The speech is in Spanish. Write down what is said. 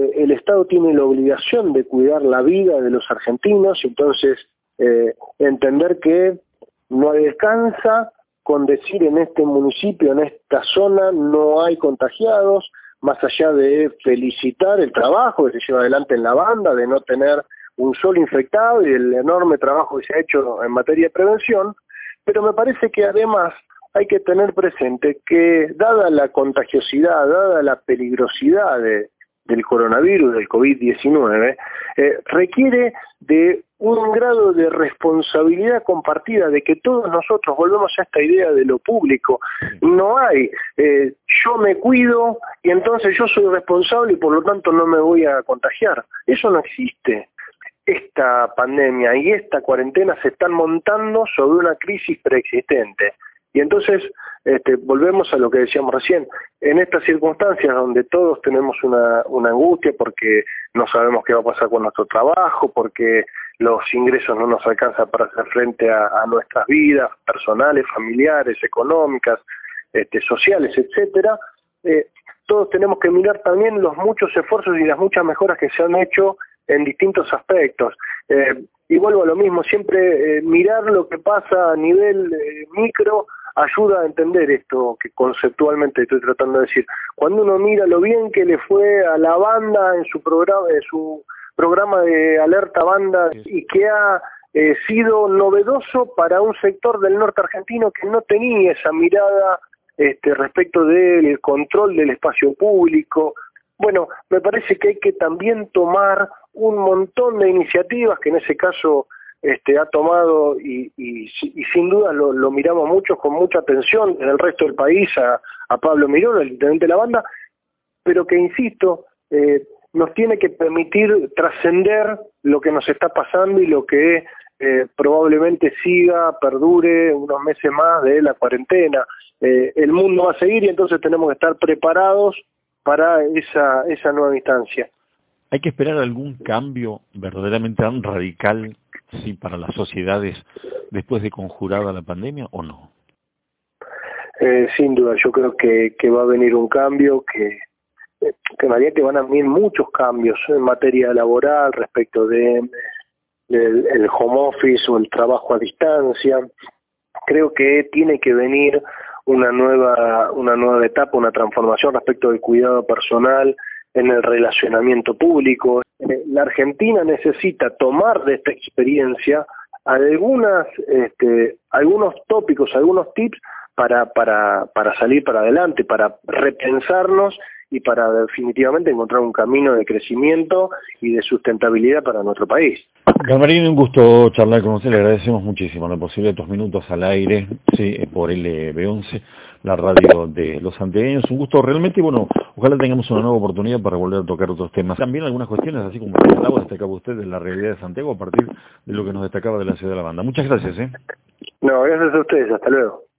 eh, el Estado tiene la obligación de cuidar la vida de los argentinos, entonces eh, entender que no descansa con decir en este municipio, en esta zona, no hay contagiados, más allá de felicitar el trabajo que se lleva adelante en la banda, de no tener un solo infectado y el enorme trabajo que se ha hecho en materia de prevención, pero me parece que además hay que tener presente que dada la contagiosidad, dada la peligrosidad del coronavirus, del COVID-19, eh, requiere de un grado de responsabilidad compartida, de que todos nosotros volvemos a esta idea de lo público. No hay, eh, yo me cuido y entonces yo soy responsable y por lo tanto no me voy a contagiar. Eso no existe. Esta pandemia y esta cuarentena se están montando sobre una crisis preexistente. Y entonces este, volvemos a lo que decíamos recién, en estas circunstancias donde todos tenemos una, angustia porque no sabemos qué va a pasar con nuestro trabajo, porque los ingresos no nos alcanzan para hacer frente a, nuestras vidas personales, familiares, económicas, este, sociales, etcétera, eh, todos tenemos que mirar también los muchos esfuerzos y las muchas mejoras que se han hecho en distintos aspectos. Eh, y vuelvo a lo mismo, siempre eh, mirar lo que pasa a nivel micro ayuda a entender esto que conceptualmente estoy tratando de decir. Cuando uno mira lo bien que le fue a la banda en su programa, en su programa de alerta banda y que ha eh, sido novedoso para un sector del norte argentino que no tenía esa mirada este, respecto del control del espacio público. Bueno, me parece que hay que también tomar un montón de iniciativas que en ese caso este, ha tomado y, sin duda lo, miramos mucho con mucha atención en el resto del país a, Pablo Mirón, el intendente de la banda, pero que, insisto, eh, nos tiene que permitir trascender lo que nos está pasando y lo que eh, probablemente siga, perdure unos meses más de la cuarentena. Eh, el mundo va a seguir y entonces tenemos que estar preparados para esa, esa nueva instancia. ¿Hay que esperar algún cambio verdaderamente tan radical sí, para las sociedades después de conjurada la pandemia o no? Eh, sin duda, yo creo que, va a venir un cambio, que, que en que van a venir muchos cambios en materia laboral respecto de, el home office o el trabajo a distancia. Creo que tiene que venir una nueva, una nueva etapa, una transformación respecto del cuidado personal en el relacionamiento público, eh, la Argentina necesita tomar de esta experiencia este, algunos tópicos, algunos tips para, salir para adelante, para repensarnos y para definitivamente encontrar un camino de crecimiento y de sustentabilidad para nuestro país. Galmarín, un gusto charlar con usted, le agradecemos muchísimo. La posibilidad de estos minutos al aire, sí, por LB11, la radio de los santiagueños, un gusto realmente y bueno, ojalá tengamos una nueva oportunidad para volver a tocar otros temas. También algunas cuestiones, así como señalaba, destacaba usted de la realidad de Santiago a partir de lo que nos destacaba de la ciudad de la banda. Muchas gracias. ¿eh? No, gracias a ustedes, hasta luego.